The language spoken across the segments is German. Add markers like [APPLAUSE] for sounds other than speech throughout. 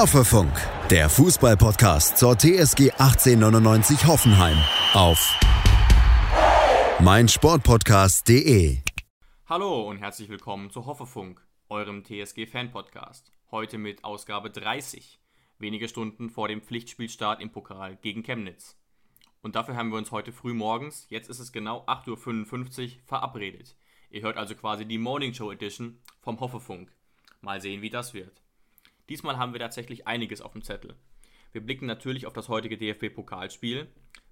Hoffefunk, der Fußballpodcast zur TSG 1899 Hoffenheim auf meinsportpodcast.de. Hallo und herzlich willkommen zu Hoffefunk, eurem TSG-Fan-Podcast. Heute mit Ausgabe 30, wenige Stunden vor dem Pflichtspielstart im Pokal gegen Chemnitz. Und dafür haben wir uns heute früh morgens, jetzt ist es genau 8.55 Uhr, verabredet. Ihr hört also quasi die Morning Show Edition vom Hoffefunk. Mal sehen, wie das wird. Diesmal haben wir tatsächlich einiges auf dem Zettel. Wir blicken natürlich auf das heutige DFB-Pokalspiel,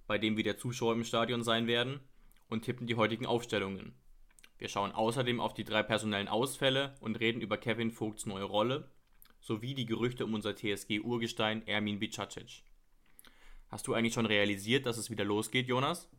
bei dem wieder Zuschauer im Stadion sein werden, und tippen die heutigen Aufstellungen. Wir schauen außerdem auf die drei personellen Ausfälle und reden über Kevin Vogts neue Rolle sowie die Gerüchte um unser TSG-Urgestein Ermin Bicacic. Hast du eigentlich schon realisiert, dass es wieder losgeht, Jonas?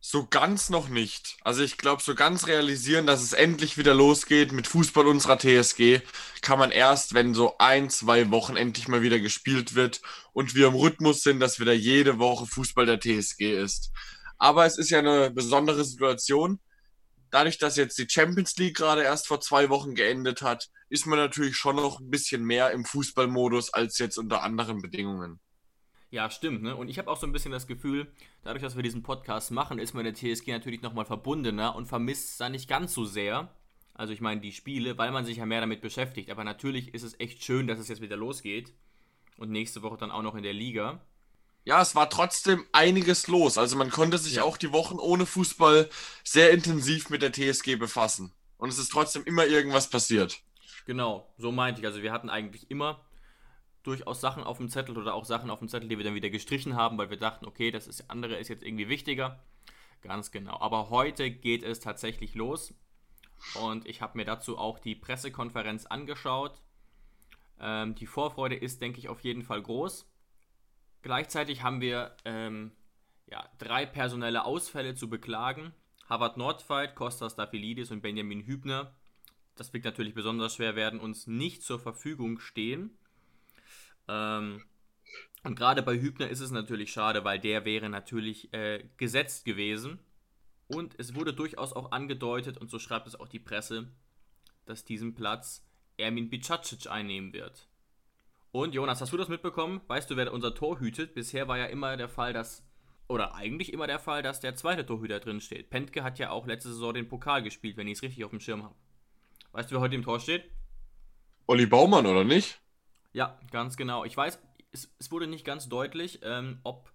So ganz noch nicht. Also ich glaube, so ganz realisieren, dass es endlich wieder losgeht mit Fußball unserer TSG, kann man erst, wenn so ein, zwei Wochen endlich mal wieder gespielt wird und wir im Rhythmus sind, dass wieder jede Woche Fußball der TSG ist. Aber es ist ja eine besondere Situation. Dadurch, dass jetzt die Champions League gerade erst vor zwei Wochen geendet hat, ist man natürlich schon noch ein bisschen mehr im Fußballmodus als jetzt unter anderen Bedingungen. Ja, stimmt. Ne? Und ich habe auch so ein bisschen das Gefühl, dadurch, dass wir diesen Podcast machen, ist man der TSG natürlich nochmal verbundener und vermisst es dann nicht ganz so sehr. Also ich meine die Spiele, weil man sich ja mehr damit beschäftigt. Aber natürlich ist es echt schön, dass es jetzt wieder losgeht. Und nächste Woche dann auch noch in der Liga. Ja, es war trotzdem einiges los. Also man konnte sich ja. auch die Wochen ohne Fußball sehr intensiv mit der TSG befassen. Und es ist trotzdem immer irgendwas passiert. Genau, so meinte ich. Also wir hatten eigentlich immer durchaus Sachen auf dem Zettel oder auch Sachen auf dem Zettel, die wir dann wieder gestrichen haben, weil wir dachten, okay, das ist, andere ist jetzt irgendwie wichtiger. Ganz genau. Aber heute geht es tatsächlich los. Und ich habe mir dazu auch die Pressekonferenz angeschaut. Ähm, die Vorfreude ist, denke ich, auf jeden Fall groß. Gleichzeitig haben wir ähm, ja, drei personelle Ausfälle zu beklagen. Harvard Nordfight, Kostas Dafilidis und Benjamin Hübner. Das wird natürlich besonders schwer werden, uns nicht zur Verfügung stehen. Ähm, und gerade bei Hübner ist es natürlich schade, weil der wäre natürlich äh, gesetzt gewesen. Und es wurde durchaus auch angedeutet, und so schreibt es auch die Presse, dass diesen Platz Ermin Bicacic einnehmen wird. Und Jonas, hast du das mitbekommen? Weißt du, wer unser Tor hütet? Bisher war ja immer der Fall, dass, oder eigentlich immer der Fall, dass der zweite Torhüter drin steht. Pentke hat ja auch letzte Saison den Pokal gespielt, wenn ich es richtig auf dem Schirm habe. Weißt du, wer heute im Tor steht? Olli Baumann, oder nicht? Ja, ganz genau. Ich weiß, es, es wurde nicht ganz deutlich, ähm, ob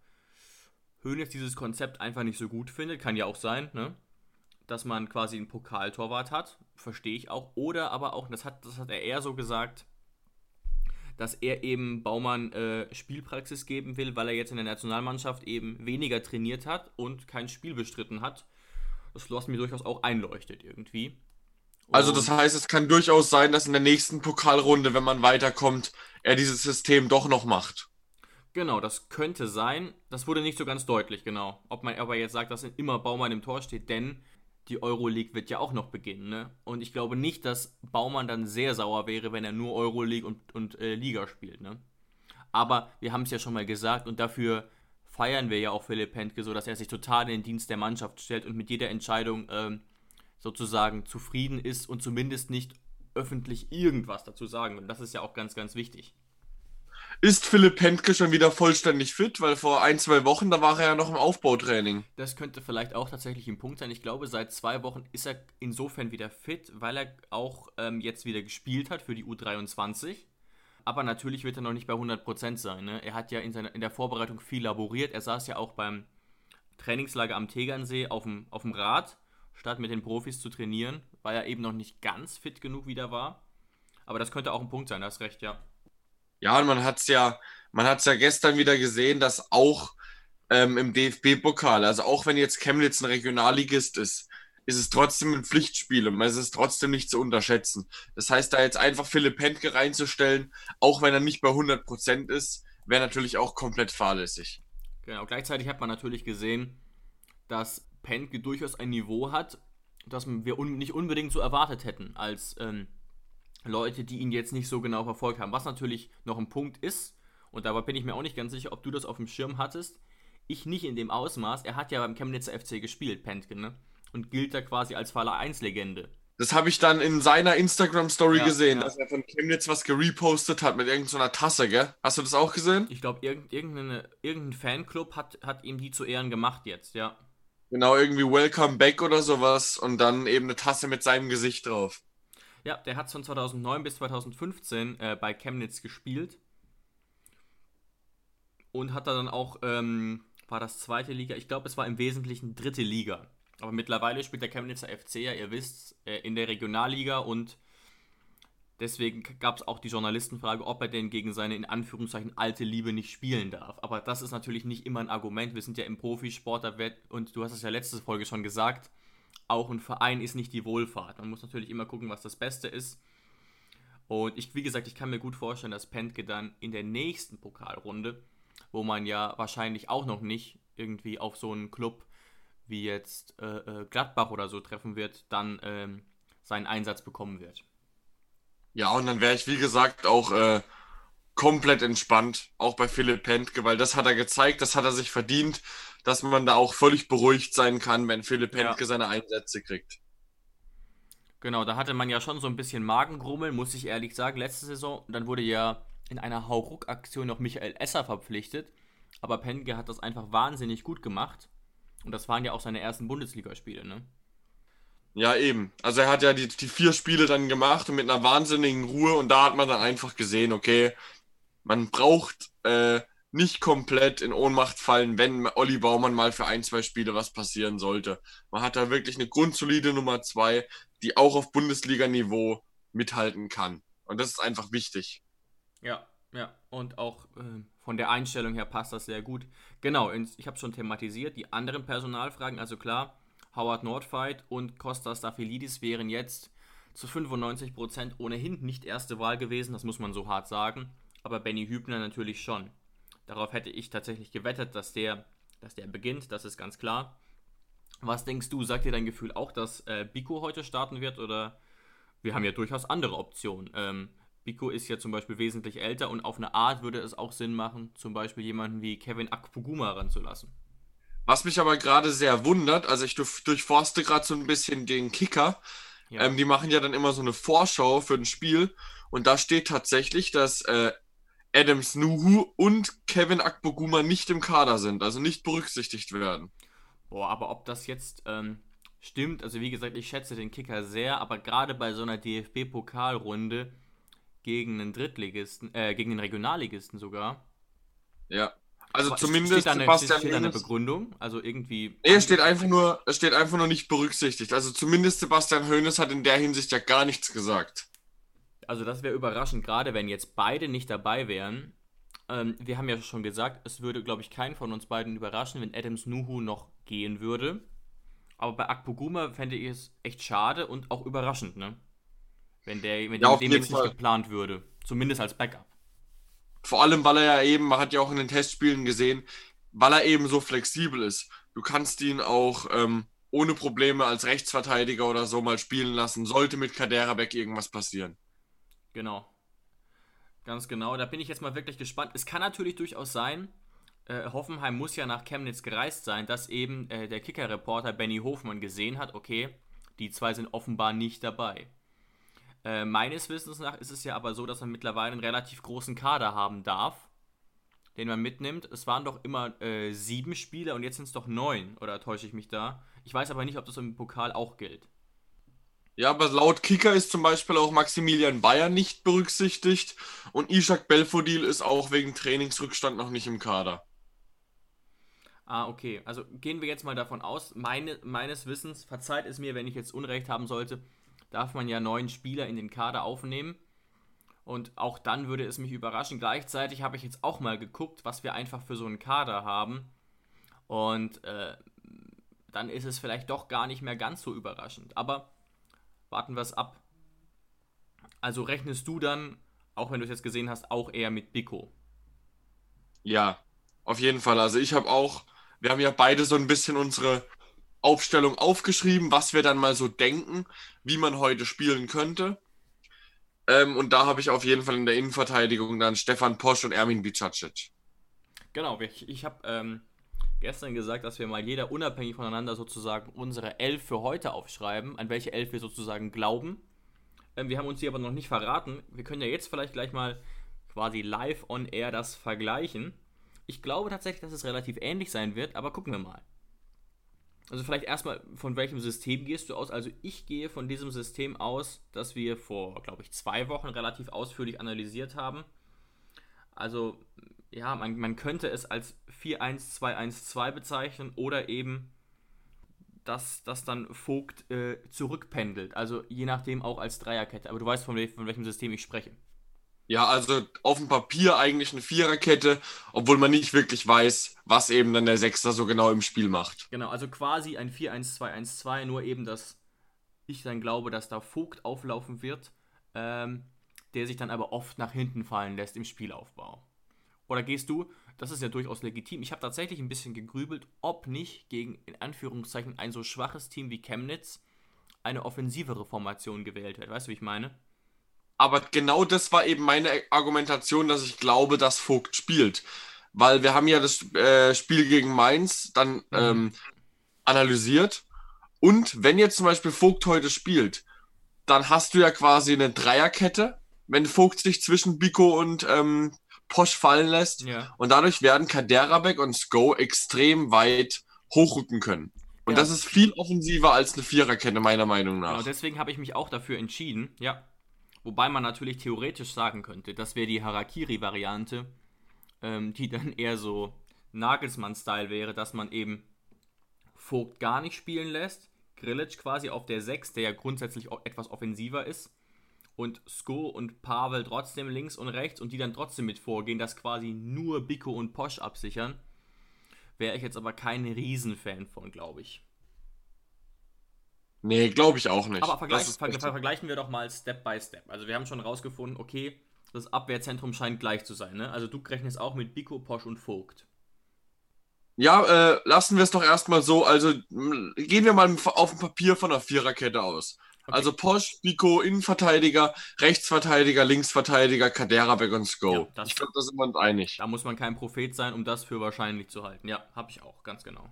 Hönes dieses Konzept einfach nicht so gut findet. Kann ja auch sein, ne? Dass man quasi einen Pokaltorwart hat. Verstehe ich auch. Oder aber auch, das hat, das hat er eher so gesagt, dass er eben Baumann äh, Spielpraxis geben will, weil er jetzt in der Nationalmannschaft eben weniger trainiert hat und kein Spiel bestritten hat. Das was mir durchaus auch einleuchtet irgendwie. Also das heißt, es kann durchaus sein, dass in der nächsten Pokalrunde, wenn man weiterkommt, er dieses System doch noch macht. Genau, das könnte sein. Das wurde nicht so ganz deutlich, genau. Ob man aber jetzt sagt, dass immer Baumann im Tor steht, denn die Euroleague wird ja auch noch beginnen, ne? Und ich glaube nicht, dass Baumann dann sehr sauer wäre, wenn er nur Euroleague und, und äh, Liga spielt, ne? Aber wir haben es ja schon mal gesagt und dafür feiern wir ja auch Philipp Pentke so, dass er sich total in den Dienst der Mannschaft stellt und mit jeder Entscheidung ähm, sozusagen zufrieden ist und zumindest nicht öffentlich irgendwas dazu sagen will. Das ist ja auch ganz, ganz wichtig. Ist Philipp Pentke schon wieder vollständig fit? Weil vor ein, zwei Wochen, da war er ja noch im Aufbautraining. Das könnte vielleicht auch tatsächlich ein Punkt sein. Ich glaube, seit zwei Wochen ist er insofern wieder fit, weil er auch ähm, jetzt wieder gespielt hat für die U23. Aber natürlich wird er noch nicht bei 100% sein. Ne? Er hat ja in, seiner, in der Vorbereitung viel laboriert. Er saß ja auch beim Trainingslager am Tegernsee auf dem, auf dem Rad statt mit den Profis zu trainieren, weil er eben noch nicht ganz fit genug wieder war. Aber das könnte auch ein Punkt sein, das recht, ja. Ja, und man hat es ja, man hat es ja gestern wieder gesehen, dass auch ähm, im DFB-Pokal, also auch wenn jetzt Chemnitz ein Regionalligist ist, ist es trotzdem ein Pflichtspiel und es ist trotzdem nicht zu unterschätzen. Das heißt, da jetzt einfach Philipp Pentke reinzustellen, auch wenn er nicht bei 100% ist, wäre natürlich auch komplett fahrlässig. Genau, gleichzeitig hat man natürlich gesehen, dass Pentke durchaus ein Niveau hat, das wir un nicht unbedingt so erwartet hätten als ähm, Leute, die ihn jetzt nicht so genau verfolgt haben. Was natürlich noch ein Punkt ist, und dabei bin ich mir auch nicht ganz sicher, ob du das auf dem Schirm hattest. Ich nicht in dem Ausmaß. Er hat ja beim Chemnitzer FC gespielt, Pentke, ne? Und gilt da quasi als Faller 1 Legende. Das habe ich dann in seiner Instagram-Story Ja, gesehen, ja. dass er von Chemnitz was gerepostet hat mit irgendeiner Tasse, gell? Hast du das auch gesehen? Ich glaube, irgend, irgendeine, irgendein Fanclub hat, hat ihm die zu Ehren gemacht jetzt, ja. Genau, irgendwie Welcome Back oder sowas und dann eben eine Tasse mit seinem Gesicht drauf. Ja, der hat von 2009 bis 2015 äh, bei Chemnitz gespielt. Und hat da dann auch, ähm, war das zweite Liga? Ich glaube, es war im Wesentlichen dritte Liga. Aber mittlerweile spielt der Chemnitzer FC ja, ihr wisst, äh, in der Regionalliga und deswegen gab es auch die Journalistenfrage, ob er denn gegen seine in Anführungszeichen alte Liebe nicht spielen darf. Aber das ist natürlich nicht immer ein Argument. Wir sind ja im Profisport und du hast es ja letzte Folge schon gesagt, auch ein Verein ist nicht die Wohlfahrt. Man muss natürlich immer gucken, was das Beste ist. Und ich, wie gesagt, ich kann mir gut vorstellen, dass Pentke dann in der nächsten Pokalrunde, wo man ja wahrscheinlich auch noch nicht irgendwie auf so einen Club wie jetzt äh, äh, Gladbach oder so treffen wird, dann ähm, seinen Einsatz bekommen wird. Ja, und dann wäre ich, wie gesagt, auch äh, komplett entspannt, auch bei Philipp Pentke, weil das hat er gezeigt, das hat er sich verdient, dass man da auch völlig beruhigt sein kann, wenn Philipp Ja. Pentke seine Einsätze kriegt. Genau, da hatte man ja schon so ein bisschen Magengrummeln, muss ich ehrlich sagen, letzte Saison. Dann wurde ja in einer Hauruck-Aktion noch Michael Esser verpflichtet. Aber Penke hat das einfach wahnsinnig gut gemacht. Und das waren ja auch seine ersten Bundesligaspiele, ne? Ja, eben. Also er hat ja die, die vier Spiele dann gemacht und mit einer wahnsinnigen Ruhe und da hat man dann einfach gesehen, okay, man braucht äh, nicht komplett in Ohnmacht fallen, wenn Olli Baumann mal für ein, zwei Spiele was passieren sollte. Man hat da wirklich eine grundsolide Nummer zwei, die auch auf Bundesliga-Niveau mithalten kann. Und das ist einfach wichtig. Ja, ja. Und auch äh, von der Einstellung her passt das sehr gut. Genau, ich habe schon thematisiert. Die anderen Personalfragen, also klar, Howard Nordfight und Kostas Staphylides wären jetzt zu 95% ohnehin nicht erste Wahl gewesen, das muss man so hart sagen. Aber Benny Hübner natürlich schon. Darauf hätte ich tatsächlich gewettet, dass der, dass der beginnt, das ist ganz klar. Was denkst du, sagt dir dein Gefühl auch, dass äh, Biko heute starten wird oder wir haben ja durchaus andere Optionen. Ähm, Biko ist ja zum Beispiel wesentlich älter und auf eine Art würde es auch Sinn machen, zum Beispiel jemanden wie Kevin Akpoguma ranzulassen. Was mich aber gerade sehr wundert, also ich durch- durchforste gerade so ein bisschen den Kicker. Ja, Ähm, die machen ja dann immer so eine Vorschau für ein Spiel und da steht tatsächlich, dass äh, Adams Nuhu und Kevin Akpoguma nicht im Kader sind, also nicht berücksichtigt werden. boah, aber ob das jetzt ähm, stimmt, also wie gesagt, ich schätze den Kicker sehr, aber gerade bei so einer DFB-Pokalrunde gegen einen Drittligisten, äh, gegen den Regionalligisten sogar. Ja. Also Aber zumindest steht da eine, Sebastian steht da eine Begründung, also irgendwie. Nee, es steht einfach nur, es steht einfach nur nicht berücksichtigt. Also zumindest Sebastian Hoeneß hat in der Hinsicht ja gar nichts gesagt. Also das wäre überraschend, gerade wenn jetzt beide nicht dabei wären. Ähm, wir haben ja schon gesagt, es würde, glaube ich, keinen von uns beiden überraschen, wenn Adams Nuhu noch gehen würde. Aber bei Akpoguma fände ich es echt schade und auch überraschend, ne? Wenn der, wenn Ja, dem jetzt nicht Fall. geplant würde. Zumindest als Backup. Vor allem, weil er ja eben, man hat ja auch in den Testspielen gesehen, weil er eben so flexibel ist. Du kannst ihn auch ähm, ohne Probleme als Rechtsverteidiger oder so mal spielen lassen, sollte mit Kaderabek irgendwas passieren. Genau. Ganz genau. Da bin ich jetzt mal wirklich gespannt. Es kann natürlich durchaus sein, äh, Hoffenheim muss ja nach Chemnitz gereist sein, dass eben äh, der Kicker-Reporter Benny Hofmann gesehen hat, okay, die zwei sind offenbar nicht dabei. Äh, meines Wissens nach ist es ja aber so, dass man mittlerweile einen relativ großen Kader haben darf, den man mitnimmt. Es waren doch immer äh, sieben Spieler und jetzt sind es doch neun, oder täusche ich mich da? Ich weiß aber nicht, ob das im Pokal auch gilt. Ja, aber laut Kicker ist zum Beispiel auch Maximilian Bayer nicht berücksichtigt und Ishak Belfodil ist auch wegen Trainingsrückstand noch nicht im Kader. Ah, okay. Also gehen wir jetzt mal davon aus, meine, meines Wissens, verzeiht es mir, wenn ich jetzt Unrecht haben sollte, darf man ja neun Spieler in den Kader aufnehmen. Und auch dann würde es mich überraschen. Gleichzeitig habe ich jetzt auch mal geguckt, was wir einfach für so einen Kader haben. Und äh, dann ist es vielleicht doch gar nicht mehr ganz so überraschend. Aber warten wir es ab. Also rechnest du dann, auch wenn du es jetzt gesehen hast, auch eher mit Biko? Ja, auf jeden Fall. Also ich habe auch, wir haben ja beide so ein bisschen unsere Aufstellung aufgeschrieben, was wir dann mal so denken, wie man heute spielen könnte. Ähm, und da habe ich auf jeden Fall in der Innenverteidigung dann Stefan Posch und Ermin Bicacic. Genau, ich, ich habe ähm, gestern gesagt, dass wir mal jeder unabhängig voneinander sozusagen unsere Elf für heute aufschreiben, an welche Elf wir sozusagen glauben. Ähm, wir haben uns die aber noch nicht verraten. Wir können ja jetzt vielleicht gleich mal quasi live on air das vergleichen. Ich glaube tatsächlich, dass es relativ ähnlich sein wird, aber gucken wir mal. Also vielleicht erstmal, von welchem System gehst du aus? Also ich gehe von diesem System aus, das wir vor, glaube ich, zwei Wochen relativ ausführlich analysiert haben. Also ja, man, man könnte es als 4-1-2-1-2 bezeichnen oder eben, dass das dann Vogt äh, zurückpendelt. Also je nachdem auch als Dreierkette. Aber du weißt, von, von welchem System ich spreche. Ja, also auf dem Papier eigentlich eine Viererkette, obwohl man nicht wirklich weiß, was eben dann der Sechster so genau im Spiel macht. Genau, also quasi ein 4-1-2-1-2, nur eben, dass ich dann glaube, dass da Vogt auflaufen wird, ähm, der sich dann aber oft nach hinten fallen lässt im Spielaufbau. Oder gehst du, das ist ja durchaus legitim, ich habe tatsächlich ein bisschen gegrübelt, ob nicht gegen in Anführungszeichen ein so schwaches Team wie Chemnitz eine offensivere Formation gewählt wird. Weißt du, wie ich meine? Aber genau das war eben meine Argumentation, dass ich glaube, dass Vogt spielt. Weil wir haben ja das äh, Spiel gegen Mainz dann mhm. ähm, analysiert. Und wenn jetzt zum Beispiel Vogt heute spielt, dann hast du ja quasi eine Dreierkette, wenn Vogt sich zwischen Biko und ähm, Posch fallen lässt. Ja. Und dadurch werden Kaderabek und Sko extrem weit hochrücken können. Und ja. das ist viel offensiver als eine Viererkette, meiner Meinung nach. Genau, deswegen habe ich mich auch dafür entschieden, ja. Wobei man natürlich theoretisch sagen könnte, das wäre die Harakiri-Variante, ähm, die dann eher so Nagelsmann-Style wäre, dass man eben Vogt gar nicht spielen lässt, Grilic quasi auf der 6, der ja grundsätzlich etwas offensiver ist, und Sko und Pavel trotzdem links und rechts und die dann trotzdem mit vorgehen, dass quasi nur Biko und Posch absichern. Wäre ich jetzt aber kein Riesenfan von, glaube ich. Nee, glaube ich auch nicht. Aber vergleich, ver ver vergleichen wir doch mal Step by Step. Also wir haben schon rausgefunden, okay, das Abwehrzentrum scheint gleich zu sein. Ne? Also du rechnest auch mit Biko, Posch und Vogt. Ja, äh, lassen wir es doch erstmal so. Also gehen wir mal auf dem Papier von einer Viererkette aus. Okay. Also Posch, Biko, Innenverteidiger, Rechtsverteidiger, Linksverteidiger, Kaderabek und Sko. Ja, ich glaube, da sind wir uns einig. Da muss man kein Prophet sein, um das für wahrscheinlich zu halten. Ja, habe ich auch, ganz genau.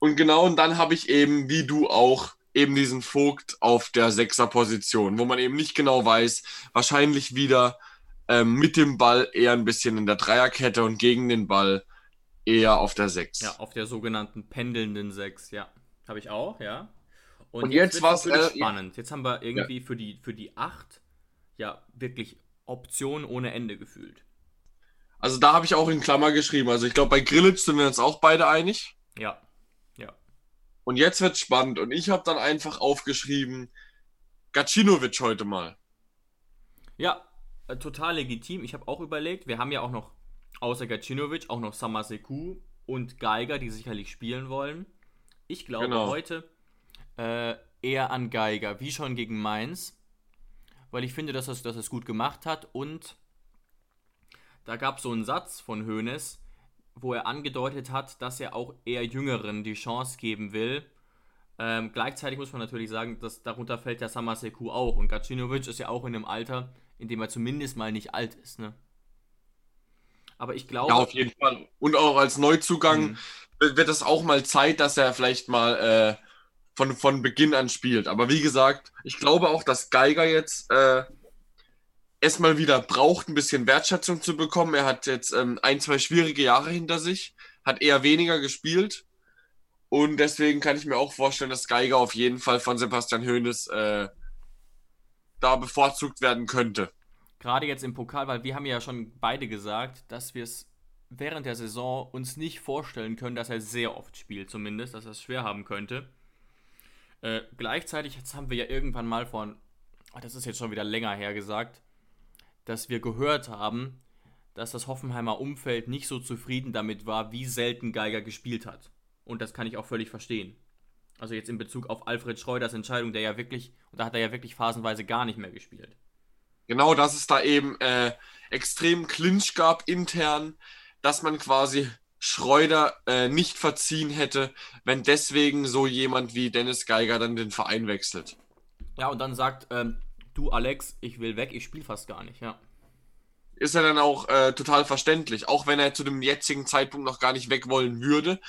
Und genau, und dann habe ich eben, wie du auch, eben diesen Vogt auf der Sechser-Position, wo man eben nicht genau weiß, wahrscheinlich wieder ähm, mit dem Ball eher ein bisschen in der Dreierkette und gegen den Ball eher auf der Sechs. Ja, auf der sogenannten pendelnden Sechs, ja. Habe ich auch, ja. Und, und jetzt, jetzt war es äh, spannend. Jetzt haben wir irgendwie ja. für die für die 8 ja wirklich Optionen ohne Ende gefühlt. Also da habe ich auch in Klammer geschrieben. Also ich glaube, bei Grillitsch sind wir uns auch beide einig. Ja. Und jetzt wird spannend. Und ich habe dann einfach aufgeschrieben, Gacinovic heute mal. Ja, äh, total legitim. Ich habe auch überlegt, wir haben ja auch noch außer Gacinovic auch noch Samaseku und Geiger, die sicherlich spielen wollen. Ich glaube genau. heute äh, eher an Geiger, wie schon gegen Mainz, weil ich finde, dass er dass es gut gemacht hat und da gab es so einen Satz von Hoeneß, wo er angedeutet hat, dass er auch eher Jüngeren die Chance geben will. Ähm, gleichzeitig muss man natürlich sagen, dass darunter fällt der Samaseku auch. Und Gacinovic ist ja auch in einem Alter, in dem er zumindest mal nicht alt ist. Ne? Aber ich glaube. Ja, auf jeden Fall. Und auch als Neuzugang mhm. wird es auch mal Zeit, dass er vielleicht mal äh, von, von Beginn an spielt. Aber wie gesagt, ich glaube auch, dass Geiger jetzt äh, erstmal wieder braucht, ein bisschen Wertschätzung zu bekommen. Er hat jetzt ähm, ein, zwei schwierige Jahre hinter sich, hat eher weniger gespielt. Und deswegen kann ich mir auch vorstellen, dass Geiger auf jeden Fall von Sebastian Hoeneß äh, da bevorzugt werden könnte. Gerade jetzt im Pokal, weil wir haben ja schon beide gesagt, dass wir es während der Saison uns nicht vorstellen können, dass er sehr oft spielt, zumindest, dass er es schwer haben könnte. Äh, gleichzeitig, jetzt haben wir ja irgendwann mal von, oh, das ist jetzt schon wieder länger her gesagt, dass wir gehört haben, dass das Hoffenheimer Umfeld nicht so zufrieden damit war, wie selten Geiger gespielt hat. Und das kann ich auch völlig verstehen. Also jetzt in Bezug auf Alfred Schreuders Entscheidung, der ja wirklich, und da hat er ja wirklich phasenweise gar nicht mehr gespielt. Genau, dass es da eben äh, extrem Clinch gab intern, dass man quasi Schreuder äh, nicht verziehen hätte, wenn deswegen so jemand wie Dennis Geiger dann den Verein wechselt. Ja, und dann sagt ähm, du Alex, ich will weg, ich spiele fast gar nicht, ja. ist er dann auch äh, total verständlich. Auch wenn er zu dem jetzigen Zeitpunkt noch gar nicht weg wollen würde,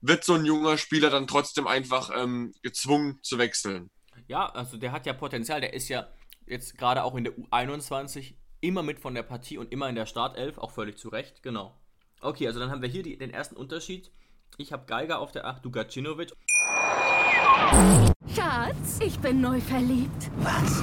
wird so ein junger Spieler dann trotzdem einfach ähm, gezwungen zu wechseln. Ja, also der hat ja Potenzial. Der ist ja jetzt gerade auch in der U21 immer mit von der Partie und immer in der Startelf, auch völlig zu Recht, genau. Okay, also dann haben wir hier die, den ersten Unterschied. Ich habe Geiger auf der 8, du Gacinovic. Schatz, ich bin neu verliebt. Was?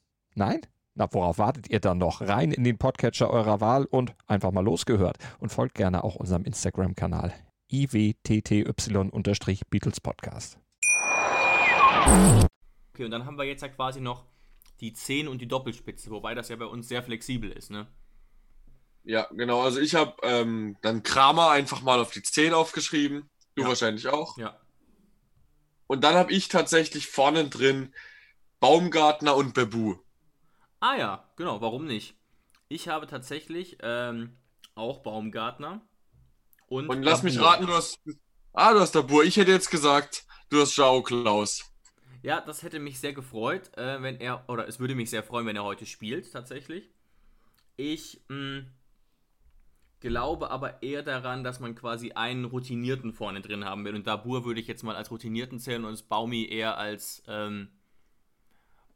Nein? Na, worauf wartet ihr dann noch? Rein in den Podcatcher eurer Wahl und einfach mal losgehört. Und folgt gerne auch unserem Instagram-Kanal iwtty-Beatles Podcast. Okay, und dann haben wir jetzt ja quasi noch die 10 und die Doppelspitze, wobei das ja bei uns sehr flexibel ist, ne? Ja, genau. Also ich habe ähm, dann Kramer einfach mal auf die 10 aufgeschrieben. Du Ja. wahrscheinlich auch. Ja. Und dann habe ich tatsächlich vorne drin Baumgartner und Bebu. Ah ja, genau, warum nicht? Ich habe tatsächlich ähm, auch Baumgartner. Und, Und lass mich raten, du hast. Ah, du hast Dabur. Ich hätte jetzt gesagt, du hast Jao Klaus. Ja, das hätte mich sehr gefreut, äh, wenn er, oder es würde mich sehr freuen, wenn er heute spielt, tatsächlich. Ich mh, glaube aber eher daran, dass man quasi einen Routinierten vorne drin haben will. Und Dabur würde ich jetzt mal als Routinierten zählen und Baumi eher als, ähm,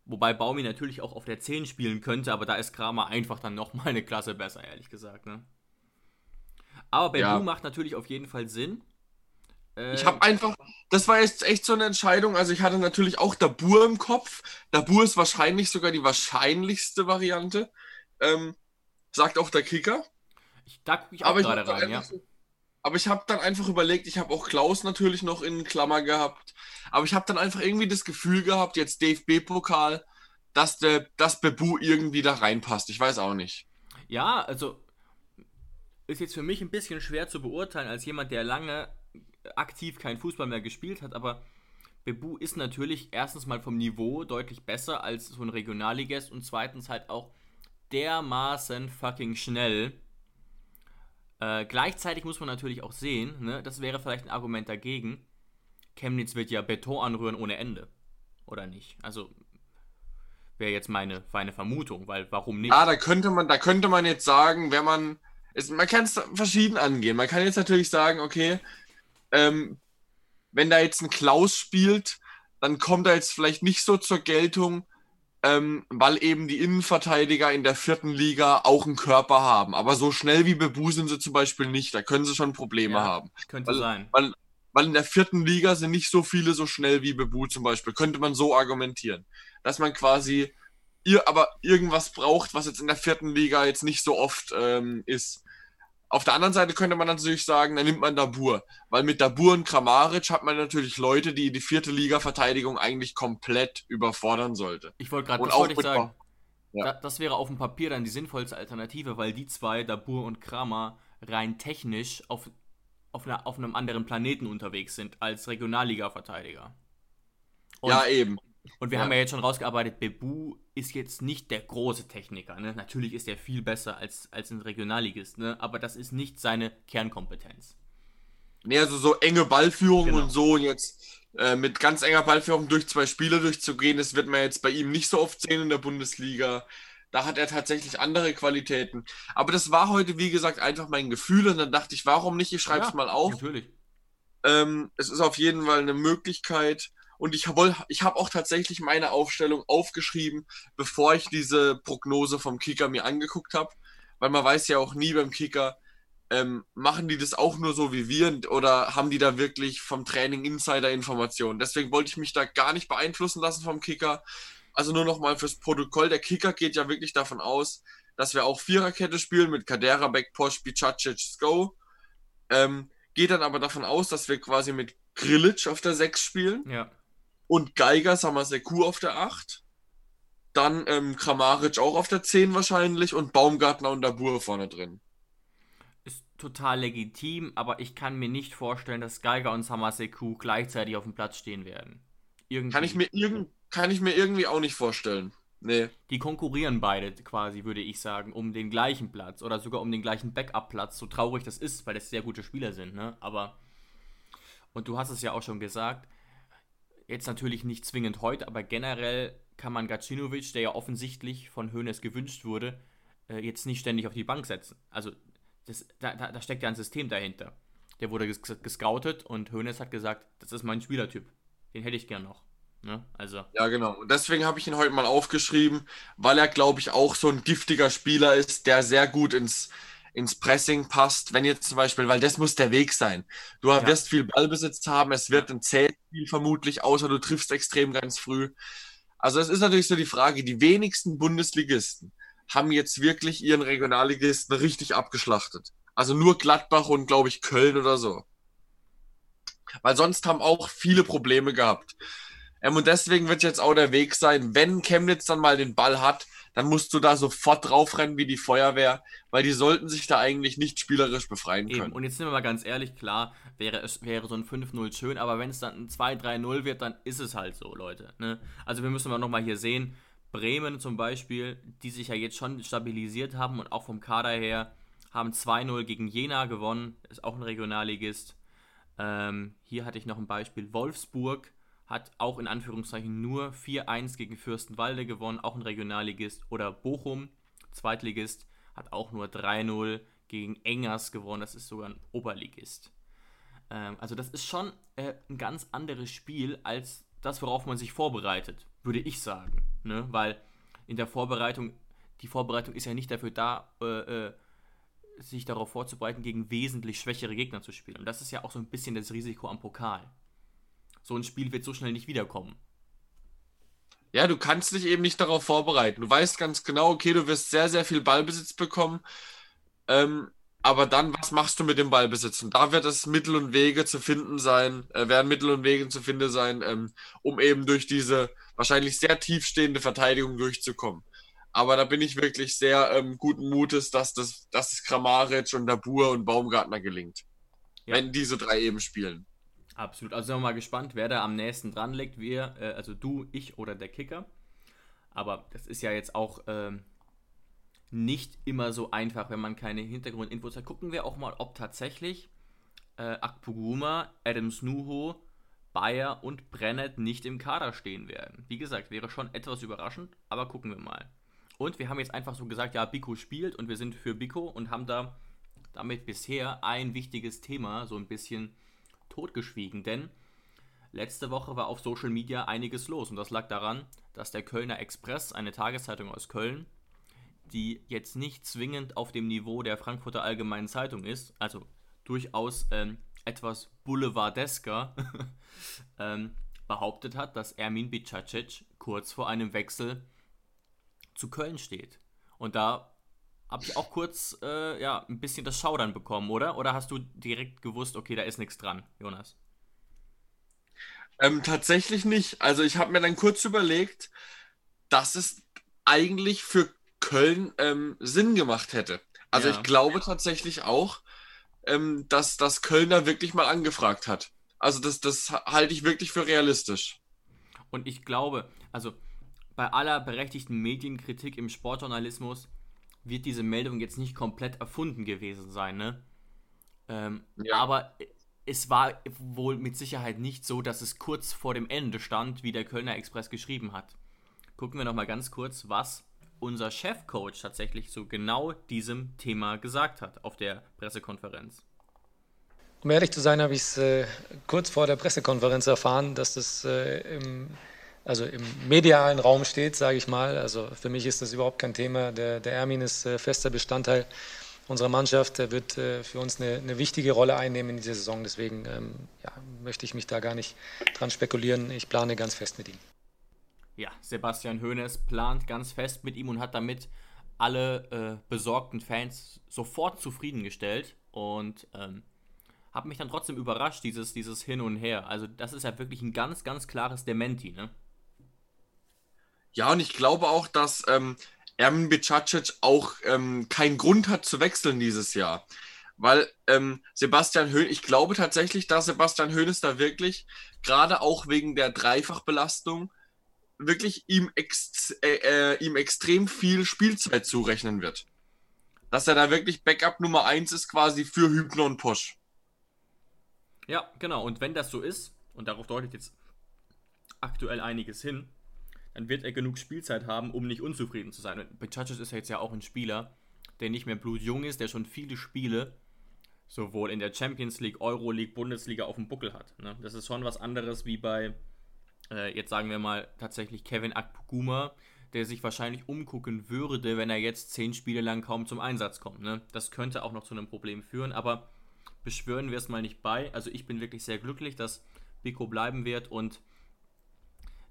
wobei Baumi natürlich auch auf der 10 spielen könnte, aber da ist Kramer einfach dann nochmal eine Klasse besser, ehrlich gesagt. Ne? Aber Bebu Ja. macht natürlich auf jeden Fall Sinn. Ich Ähm, habe einfach, das war jetzt echt so eine Entscheidung. Also ich hatte natürlich auch Dabur im Kopf. Dabur ist wahrscheinlich sogar die wahrscheinlichste Variante. Ähm, sagt auch der Kicker. ich, da gucke ich auch gerade rein, ja. so- aber ich habe dann einfach überlegt, ich habe auch Klaus natürlich noch in Klammer gehabt. Aber ich habe dann einfach irgendwie das Gefühl gehabt, jetzt DFB-Pokal, dass der, Bebu irgendwie da reinpasst. Ich weiß auch nicht. Ja, also ist jetzt für mich ein bisschen schwer zu beurteilen als jemand, der lange aktiv kein Fußball mehr gespielt hat, aber Bebu ist natürlich erstens mal vom Niveau deutlich besser als so ein Regionalligist und zweitens halt auch dermaßen fucking schnell. Äh, gleichzeitig muss man natürlich auch sehen, ne, das wäre vielleicht ein Argument dagegen. Chemnitz wird ja Beton anrühren ohne Ende. Oder nicht? Also wäre jetzt meine, meine Vermutung, weil warum nicht? Ja, da könnte man, da könnte man jetzt sagen, wenn man, es, man kann es verschieden angehen. Man kann jetzt natürlich sagen, okay, ähm, wenn da jetzt ein Klaus spielt, dann kommt er jetzt vielleicht nicht so zur Geltung, ähm, weil eben die Innenverteidiger in der vierten Liga auch einen Körper haben. Aber so schnell wie Bebu sind sie zum Beispiel nicht. Da können sie schon Probleme Ja. haben. Könnte Weil- sein. Weil, weil in der vierten Liga sind nicht so viele so schnell wie Bebu zum Beispiel. Könnte man so argumentieren. Dass man quasi ihr aber irgendwas braucht, was jetzt in der vierten Liga jetzt nicht so oft ähm, ist. Auf der anderen Seite könnte man natürlich sagen, dann nimmt man Dabur. Weil mit Dabur und Kramaric hat man natürlich Leute, die die vierte Liga-Verteidigung eigentlich komplett überfordern sollte. Ich wollte gerade, ich mit sagen. Ja. Da, das wäre auf dem Papier dann die sinnvollste Alternative, weil die zwei, Dabur und Kramer, rein technisch auf, auf, einer, auf einem anderen Planeten unterwegs sind als Regionalliga-Verteidiger. Und, ja, eben. Und wir ja. haben ja jetzt schon rausgearbeitet, Bebu ist jetzt nicht der große Techniker. Ne? Natürlich ist er viel besser als, als ein Regionalligist, ne? aber das ist nicht seine Kernkompetenz. Nee, also so enge Ballführung Genau. und so und jetzt äh, mit ganz enger Ballführung durch zwei Spieler durchzugehen, das wird man jetzt bei ihm nicht so oft sehen in der Bundesliga. Da hat er tatsächlich andere Qualitäten. Aber das war heute, wie gesagt, einfach mein Gefühl und dann dachte ich, warum nicht? Ich schreibe es Ja, mal auf. Natürlich. Ähm, es ist auf jeden Fall eine Möglichkeit. Und ich habe ich hab auch tatsächlich meine Aufstellung aufgeschrieben, bevor ich diese Prognose vom Kicker mir angeguckt habe. Weil man weiß ja auch nie beim Kicker, ähm, machen die das auch nur so wie wir oder haben die da wirklich vom Training Insider-Informationen? Deswegen wollte ich mich da gar nicht beeinflussen lassen vom Kicker. Also nur nochmal fürs Protokoll. Der Kicker geht ja wirklich davon aus, dass wir auch Viererkette spielen mit Kadera, Beck, Posch, Bicacic, Sko. Ähm, geht dann aber davon aus, dass wir quasi mit Grilic auf der 6 spielen Ja. Und Geiger Samaseku auf der 8. Dann ähm, Kramaric auch auf der 10 wahrscheinlich und Baumgartner und Dabur vorne drin. Ist total legitim, aber ich kann mir nicht vorstellen, dass Geiger und Samaseku gleichzeitig auf dem Platz stehen werden. Irgendwie. Kann ich mir, irgend, kann ich mir irgendwie auch nicht vorstellen. Nee. Die konkurrieren beide quasi, würde ich sagen, um den gleichen Platz oder sogar um den gleichen Backup-Platz. So traurig das ist, weil das sehr gute Spieler sind, ne? Aber. Und du hast es ja auch schon gesagt, jetzt natürlich nicht zwingend heute, aber generell kann man Gacinovic, der ja offensichtlich von Hoeneß gewünscht wurde, äh, jetzt nicht ständig auf die Bank setzen. Also das, da, da, da, steckt ja ein System dahinter. Der wurde ges gescoutet und Hoeneß hat gesagt, das ist mein Spielertyp. Den hätte ich gern noch. Ne? Also. Ja, genau. Und deswegen habe ich ihn heute mal aufgeschrieben, weil er, glaube ich, auch so ein giftiger Spieler ist, der sehr gut ins, ins Pressing passt. Wenn jetzt zum Beispiel, weil das muss der Weg sein. Du ja. wirst viel Ballbesitz haben, es wird ein Zählspiel vermutlich, außer du triffst extrem ganz früh. Also es ist natürlich so die Frage, die wenigsten Bundesligisten haben jetzt wirklich ihren Regionalligisten richtig abgeschlachtet. Also nur Gladbach und, glaube ich, Köln oder so. Weil sonst haben auch viele Probleme gehabt. Ähm, und deswegen wird jetzt auch der Weg sein, wenn Chemnitz dann mal den Ball hat, dann musst du da sofort draufrennen wie die Feuerwehr, weil die sollten sich da eigentlich nicht spielerisch befreien können. Eben. Und jetzt sind wir mal ganz ehrlich, klar, wäre es wäre so ein 5-0 schön, aber wenn es dann ein 2-3-0 wird, dann ist es halt so, Leute. Ne? Also wir müssen mal nochmal hier sehen, Bremen zum Beispiel, die sich ja jetzt schon stabilisiert haben und auch vom Kader her haben 2-0 gegen Jena gewonnen, ist auch ein Regionalligist. Ähm, hier hatte ich noch ein Beispiel, Wolfsburg hat auch in Anführungszeichen nur 4-1 gegen Fürstenwalde gewonnen, auch ein Regionalligist. Oder Bochum, Zweitligist, hat auch nur 3-0 gegen Engers gewonnen, das ist sogar ein Oberligist. Ähm, also das ist schon äh, ein ganz anderes Spiel als das, worauf man sich vorbereitet, würde ich sagen. Ne? Weil in der Vorbereitung, die Vorbereitung ist ja nicht dafür da, äh, äh, sich darauf vorzubereiten, gegen wesentlich schwächere Gegner zu spielen. Und das ist ja auch so ein bisschen das Risiko am Pokal so ein Spiel wird so schnell nicht wiederkommen. Ja, du kannst dich eben nicht darauf vorbereiten. Du weißt ganz genau, okay, du wirst sehr, sehr viel Ballbesitz bekommen. Ähm, aber dann, was machst du mit dem Ballbesitz? Und da wird es Mittel und Wege zu finden sein, äh, werden Mittel und Wege zu finden sein, ähm, um eben durch diese wahrscheinlich sehr tiefstehende Verteidigung durchzukommen. Aber da bin ich wirklich sehr ähm, guten Mutes, dass das, dass es Kramaric und Dabur und Baumgartner gelingt. Ja. Wenn diese drei eben spielen. Absolut. Also sind wir mal gespannt, wer da am nächsten dran liegt. Wir, äh, also du, ich oder der Kicker. Aber das ist ja jetzt auch ähm, nicht immer so einfach, wenn man keine Hintergrundinfos hat. Gucken wir auch mal, ob tatsächlich äh, Akpuguma, Adam Snuho, Bayer und Brennett nicht im Kader stehen werden. Wie gesagt, wäre schon etwas überraschend, aber gucken wir mal. Und wir haben jetzt einfach so gesagt, ja, Biko spielt und wir sind für Biko und haben da damit bisher ein wichtiges Thema so ein bisschen totgeschwiegen, denn letzte Woche war auf Social Media einiges los und das lag daran, dass der Kölner Express, eine Tageszeitung aus Köln, die jetzt nicht zwingend auf dem Niveau der Frankfurter Allgemeinen Zeitung ist, also durchaus ähm, etwas boulevardesker, [LAUGHS] ähm, behauptet hat, dass Ermin Bicacic kurz vor einem Wechsel zu Köln steht. Und da habe ich auch kurz äh, ja, ein bisschen das Schaudern bekommen, oder? Oder hast du direkt gewusst, okay, da ist nichts dran, Jonas? Ähm, tatsächlich nicht. Also ich habe mir dann kurz überlegt, dass es eigentlich für Köln ähm, Sinn gemacht hätte. Also ja. ich glaube tatsächlich auch, ähm, dass das Kölner wirklich mal angefragt hat. Also das, das halte ich wirklich für realistisch. Und ich glaube, also bei aller berechtigten Medienkritik im Sportjournalismus, wird diese Meldung jetzt nicht komplett erfunden gewesen sein, ne? Ähm, ja. Aber es war wohl mit Sicherheit nicht so, dass es kurz vor dem Ende stand, wie der Kölner Express geschrieben hat. Gucken wir nochmal ganz kurz, was unser Chefcoach tatsächlich zu genau diesem Thema gesagt hat auf der Pressekonferenz. Um ehrlich zu sein, habe ich es äh, kurz vor der Pressekonferenz erfahren, dass das äh, im also im medialen Raum steht, sage ich mal. Also für mich ist das überhaupt kein Thema. Der, der Ermin ist äh, fester Bestandteil unserer Mannschaft. Er wird äh, für uns eine, eine, wichtige Rolle einnehmen in dieser Saison. Deswegen ähm, ja, möchte ich mich da gar nicht dran spekulieren. Ich plane ganz fest mit ihm. Ja, Sebastian Hoeneß plant ganz fest mit ihm und hat damit alle äh, besorgten Fans sofort zufriedengestellt und ähm, habe mich dann trotzdem überrascht, dieses, dieses Hin und Her. Also das ist ja wirklich ein ganz, ganz klares Dementi, ne? Ja, und ich glaube auch, dass ähm, Ermin Bicacic auch ähm, keinen Grund hat zu wechseln dieses Jahr. Weil ähm, Sebastian Höhn, ich glaube tatsächlich, dass Sebastian Höhnes da wirklich, gerade auch wegen der Dreifachbelastung, wirklich ihm, ex äh, äh, ihm extrem viel Spielzeit zurechnen wird. Dass er da wirklich Backup Nummer 1 ist, quasi für Hübner und Posch. Ja, genau. Und wenn das so ist, und darauf deutet jetzt aktuell einiges hin, dann wird er genug Spielzeit haben, um nicht unzufrieden zu sein. Bechacic ist ja jetzt ja auch ein Spieler, der nicht mehr blutjung ist, der schon viele Spiele sowohl in der Champions League, Euro League, Bundesliga auf dem Buckel hat. Ne? Das ist schon was anderes wie bei, äh, jetzt sagen wir mal, tatsächlich Kevin Akpuguma, der sich wahrscheinlich umgucken würde, wenn er jetzt zehn Spiele lang kaum zum Einsatz kommt. Ne? Das könnte auch noch zu einem Problem führen, aber beschwören wir es mal nicht bei. Also ich bin wirklich sehr glücklich, dass Biko bleiben wird und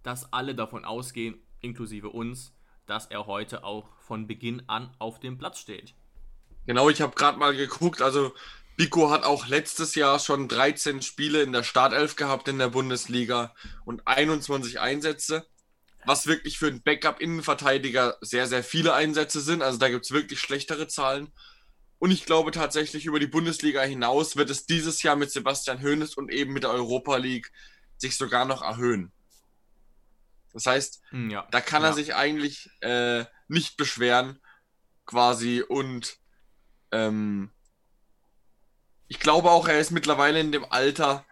dass alle davon ausgehen, inklusive uns, dass er heute auch von Beginn an auf dem Platz steht. Genau, ich habe gerade mal geguckt, also Biko hat auch letztes Jahr schon 13 Spiele in der Startelf gehabt in der Bundesliga und 21 Einsätze, was wirklich für einen Backup-Innenverteidiger sehr, sehr viele Einsätze sind. Also da gibt es wirklich schlechtere Zahlen. Und ich glaube tatsächlich, über die Bundesliga hinaus wird es dieses Jahr mit Sebastian Hoeneß und eben mit der Europa League sich sogar noch erhöhen. Das heißt, Hm, Ja. da kann ja. er sich eigentlich äh, nicht beschweren, quasi. Und ähm, ich glaube auch, er ist mittlerweile in dem Alter,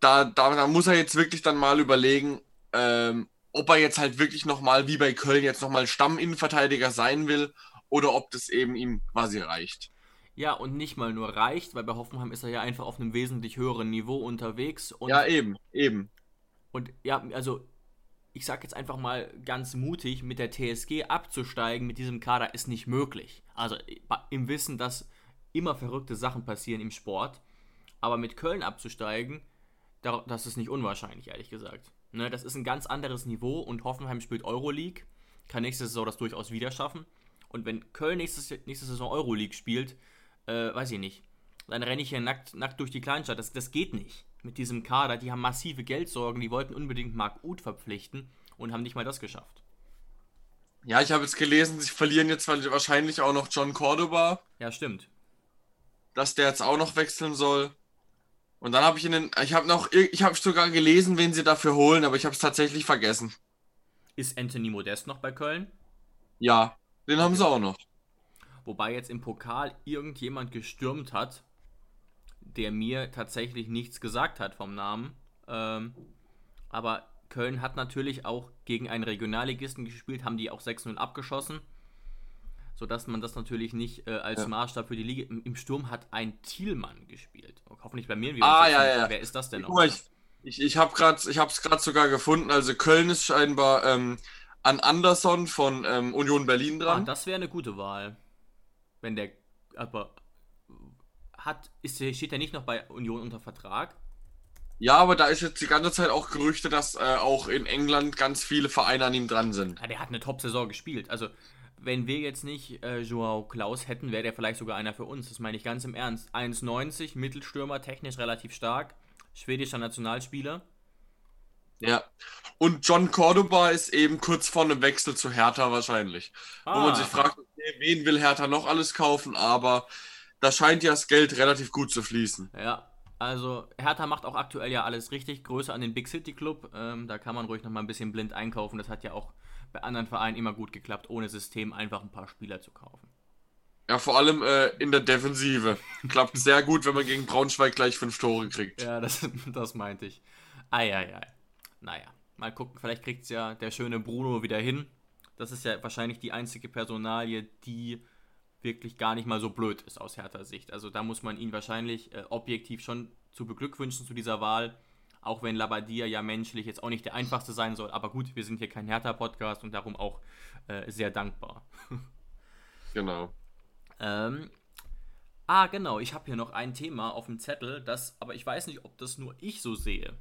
da, da, da muss er jetzt wirklich dann mal überlegen, ähm, ob er jetzt halt wirklich nochmal, wie bei Köln, jetzt nochmal Stamminnenverteidiger sein will oder ob das eben ihm quasi reicht. Ja, und nicht mal nur reicht, weil bei Hoffenheim ist er ja einfach auf einem wesentlich höheren Niveau unterwegs. Und, ja, eben, eben. und ja, also ich sag jetzt einfach mal ganz mutig, mit der TSG abzusteigen mit diesem Kader ist nicht möglich. Also im Wissen, dass immer verrückte Sachen passieren im Sport. Aber mit Köln abzusteigen, da- das ist nicht unwahrscheinlich, ehrlich gesagt. Ne, das ist ein ganz anderes Niveau und Hoffenheim spielt Euroleague, kann nächste Saison das durchaus wieder schaffen. Und wenn Köln nächstes, nächste Saison Euroleague spielt, äh, weiß ich nicht, dann renne ich hier nackt, nackt durch die Kleinstadt. Das, das geht nicht. Mit diesem Kader, die haben massive Geldsorgen, die wollten unbedingt Marc Uth verpflichten und haben nicht mal das geschafft. Ja, ich habe jetzt gelesen, sie verlieren jetzt wahrscheinlich auch noch John Cordoba. Ja, stimmt. dass der jetzt auch noch wechseln soll. Und dann habe ich in den, ich habe noch, ich habe sogar gelesen, wen sie dafür holen, aber ich habe es tatsächlich vergessen. Ist Anthony Modest noch bei Köln? Ja, den haben sie auch noch. Wobei jetzt im Pokal irgendjemand gestürmt hat, der mir tatsächlich nichts gesagt hat vom Namen. Ähm, aber Köln hat natürlich auch gegen einen Regionalligisten gespielt, haben die auch 6-0 abgeschossen. Sodass man das natürlich nicht äh, als Ja. Maßstab für die Liga. Im, Im Sturm hat ein Thielmann gespielt. Hoffentlich bei mir. Ah, ja, ja. Wer ist das denn noch? ich, ich, ich habe es gerade sogar gefunden. Also Köln ist scheinbar ähm, an Anderson von ähm, Union Berlin Ah, dran. das wäre eine gute Wahl. Wenn der. Aber. Hat, ist, steht er nicht noch bei Union unter Vertrag? ja, aber da ist jetzt die ganze Zeit auch Gerüchte, dass äh, auch in England ganz viele Vereine an ihm dran sind. Ja, der hat eine Top-Saison gespielt. Also, wenn wir jetzt nicht äh, Joao Klaus hätten, wäre der vielleicht sogar einer für uns. Das meine ich ganz im Ernst. 1,90, Mittelstürmer, technisch relativ stark, schwedischer Nationalspieler. Ja. Und John Cordoba ist eben kurz vor einem Wechsel zu Hertha wahrscheinlich. Wo Ah. man sich fragt, okay, wen will Hertha noch alles kaufen, aber da scheint ja das Geld relativ gut zu fließen. Ja, also Hertha macht auch aktuell ja alles richtig. Größe an den Big City Club. Ähm, da kann man ruhig noch mal ein bisschen blind einkaufen. Das hat ja auch bei anderen Vereinen immer gut geklappt, ohne System einfach ein paar Spieler zu kaufen. Ja, vor allem äh, in der Defensive. Klappt sehr gut, wenn man gegen Braunschweig gleich fünf Tore kriegt. Ja, das, [LAUGHS] das meinte ich. Eieiei. Naja, mal gucken, vielleicht kriegt es ja der schöne Bruno wieder hin. Das ist ja wahrscheinlich die einzige Personalie, die wirklich gar nicht mal so blöd ist aus Hertha Sicht. Also da muss man ihn wahrscheinlich äh, objektiv schon zu beglückwünschen zu dieser Wahl. Auch wenn Labadia ja menschlich jetzt auch nicht der einfachste sein soll. Aber gut, wir sind hier kein Hertha-Podcast und darum auch äh, sehr dankbar. [LAUGHS] Genau. Ähm, ah, genau, ich habe hier noch ein Thema auf dem Zettel, das, aber ich weiß nicht, ob das nur ich so sehe.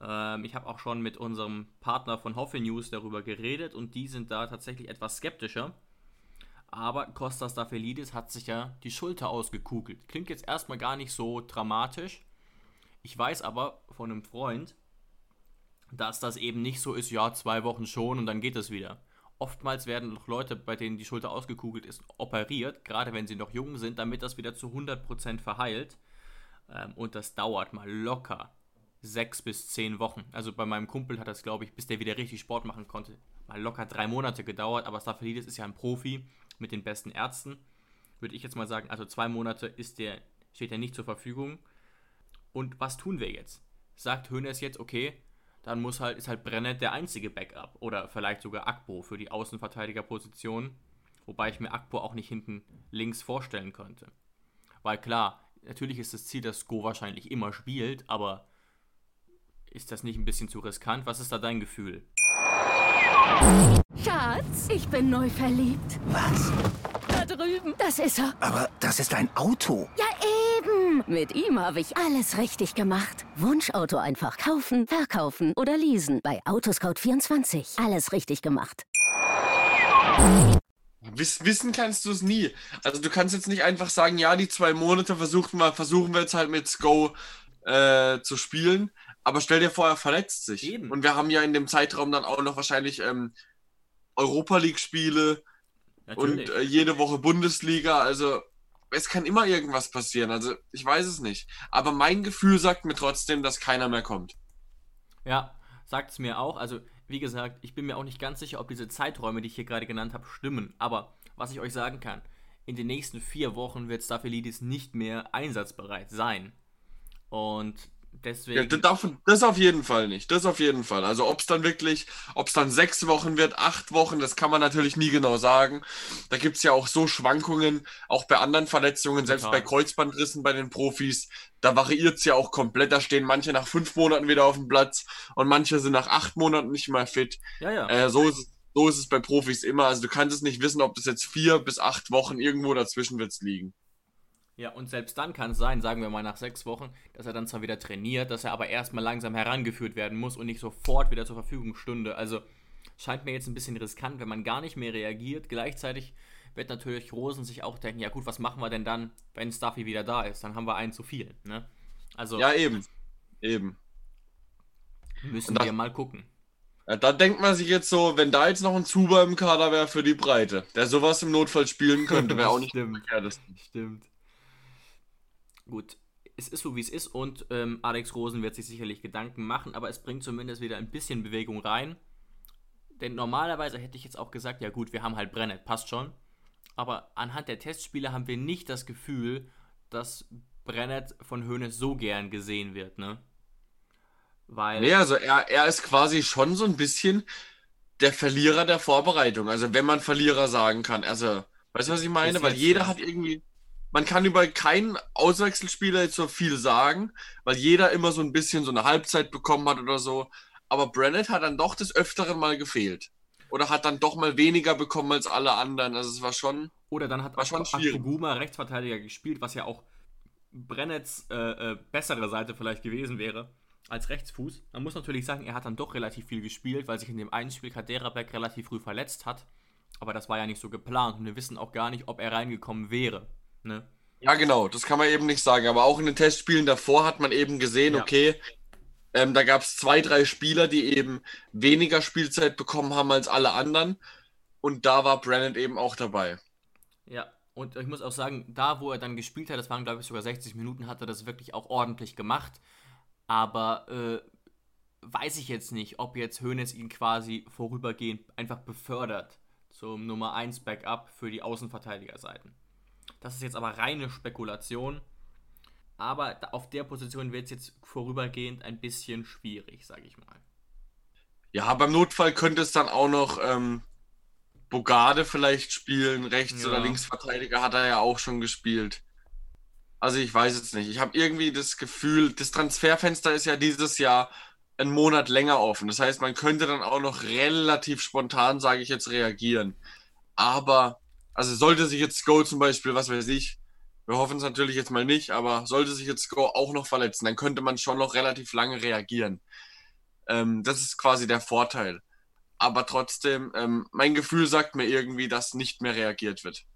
Ähm, ich habe auch schon mit unserem Partner von Hoffe News darüber geredet und die sind da tatsächlich etwas skeptischer. Aber Kostas Dafelidis hat sich ja die Schulter ausgekugelt. Klingt jetzt erstmal gar nicht so dramatisch. Ich weiß aber von einem Freund, dass das eben nicht so ist, ja, zwei Wochen schon und dann geht es wieder. Oftmals werden noch Leute, bei denen die Schulter ausgekugelt ist, operiert, gerade wenn sie noch jung sind, damit das wieder zu 100% verheilt. Ähm, und das dauert mal locker sechs bis zehn Wochen. Also bei meinem Kumpel hat das, glaube ich, bis der wieder richtig Sport machen konnte, mal locker drei Monate gedauert. Aber Staphylides ist ja ein Profi mit den besten Ärzten. Würde ich jetzt mal sagen, also zwei Monate ist der, steht er nicht zur Verfügung. Und was tun wir jetzt? Sagt Hönes jetzt, okay, dann muss halt, ist halt Brennett der einzige Backup. Oder vielleicht sogar Akpo für die Außenverteidigerposition. Wobei ich mir Akpo auch nicht hinten links vorstellen könnte. Weil klar, natürlich ist das Ziel, dass Sko wahrscheinlich immer spielt, aber ist das nicht ein bisschen zu riskant? Was ist da dein Gefühl? Schatz, ich bin neu verliebt. Was? Da drüben. Das ist er. Aber das ist ein Auto. Ja, eben. Mit ihm habe ich alles richtig gemacht. Wunschauto einfach kaufen, verkaufen oder leasen. Bei Autoscout24. Alles richtig gemacht. Wiss, wissen kannst du es nie. Also du kannst jetzt nicht einfach sagen, ja, die zwei Monate versuchen wir, versuchen wir jetzt halt mit Go äh, zu spielen. Aber stell dir vor, er verletzt sich. Eben. Und wir haben ja in dem Zeitraum dann auch noch wahrscheinlich ähm, Europa League-Spiele und äh, jede Woche Bundesliga. Also es kann immer irgendwas passieren. Also ich weiß es nicht. Aber mein Gefühl sagt mir trotzdem, dass keiner mehr kommt. Ja, sagt es mir auch. Also, wie gesagt, ich bin mir auch nicht ganz sicher, ob diese Zeiträume, die ich hier gerade genannt habe, stimmen. Aber was ich euch sagen kann, in den nächsten vier Wochen wird Staphylidis nicht mehr einsatzbereit sein. Und deswegen. Ja, das, darf- das auf jeden Fall nicht. Das auf jeden Fall. Also ob es dann wirklich, ob es dann sechs Wochen wird, acht Wochen, das kann man natürlich nie genau sagen. Da gibt es ja auch so Schwankungen, auch bei anderen Verletzungen, selbst Total. bei Kreuzbandrissen bei den Profis, da variiert es ja auch komplett. Da stehen manche nach fünf Monaten wieder auf dem Platz und manche sind nach acht Monaten nicht mehr fit. ja, ja. Äh, so, ist, es- so ist es bei Profis immer. Also du kannst es nicht wissen, ob das jetzt vier bis acht Wochen irgendwo dazwischen wird liegen. Ja, und selbst dann kann es sein, sagen wir mal nach sechs Wochen, dass er dann zwar wieder trainiert, dass er aber erstmal langsam herangeführt werden muss und nicht sofort wieder zur Verfügung stünde. Also scheint mir jetzt ein bisschen riskant, wenn man gar nicht mehr reagiert. Gleichzeitig wird natürlich Rosen sich auch denken, ja gut, was machen wir denn dann, wenn Stuffy wieder da ist? Dann haben wir einen zu viel. Ne? Also Ja, eben. Eben. müssen das- wir mal gucken. Ja, da denkt man sich jetzt so, wenn da jetzt noch ein Zuber im Kader wäre für die Breite, der sowas im Notfall spielen könnte, [LAUGHS] wäre auch nicht Stimmt. verkehrteste. Stimmt. Gut, es ist so, wie es ist und ähm, Alex Rosen wird sich sicherlich Gedanken machen, aber es bringt zumindest wieder ein bisschen Bewegung rein. Denn normalerweise hätte ich jetzt auch gesagt, ja gut, wir haben halt Brennett, passt schon. Aber anhand der Testspiele haben wir nicht das Gefühl, dass Brennett von Hoeneß so gern gesehen wird, ne? Weil, Nee, also er, er ist quasi schon so ein bisschen der Verlierer der Vorbereitung. Also wenn man Verlierer sagen kann. Also, weißt du, was ich meine? Weil jeder hat irgendwie, man kann über keinen Auswechselspieler jetzt so viel sagen, weil jeder immer so ein bisschen so eine Halbzeit bekommen hat oder so. Aber Brennett hat dann doch des Öfteren mal gefehlt. Oder hat dann doch mal weniger bekommen als alle anderen. Also es war schon. Oder dann hat War schon. Akpoguma Rechtsverteidiger gespielt, was ja auch Brennets äh, äh, bessere Seite vielleicht gewesen wäre als Rechtsfuß. Man muss natürlich sagen, er hat dann doch relativ viel gespielt, weil sich in dem einen Spiel Kaderabek relativ früh verletzt hat. Aber das war ja nicht so geplant und wir wissen auch gar nicht, ob er reingekommen wäre. Ne? Ja, genau, das kann man eben nicht sagen. Aber auch in den Testspielen davor hat man eben gesehen, Ja. okay, ähm, da gab es zwei, drei Spieler, die eben weniger Spielzeit bekommen haben als alle anderen. Und da war Brennett eben auch dabei. Ja, und ich muss auch sagen, da wo er dann gespielt hat, das waren glaube ich sogar 60 Minuten, hat er das wirklich auch ordentlich gemacht. Aber äh, weiß ich jetzt nicht, ob jetzt Hoeneß ihn quasi vorübergehend einfach befördert zum Nummer 1 Backup für die Außenverteidigerseiten. Das ist jetzt aber reine Spekulation. Aber auf der Position wird es jetzt vorübergehend ein bisschen schwierig, sage ich mal. Ja, beim Notfall könnte es dann auch noch ähm, Bogarde vielleicht spielen. Rechts- Ja. oder Linksverteidiger hat er ja auch schon gespielt. Also ich weiß es nicht. Ich habe irgendwie das Gefühl, das Transferfenster ist ja dieses Jahr einen Monat länger offen. Das heißt, man könnte dann auch noch relativ spontan, sage ich jetzt, reagieren. Aber, also sollte sich jetzt Go zum Beispiel, was weiß ich, wir hoffen es natürlich jetzt mal nicht, aber sollte sich jetzt Go auch noch verletzen, dann könnte man schon noch relativ lange reagieren. Ähm, das ist quasi der Vorteil. Aber trotzdem, ähm, mein Gefühl sagt mir irgendwie, dass nicht mehr reagiert wird.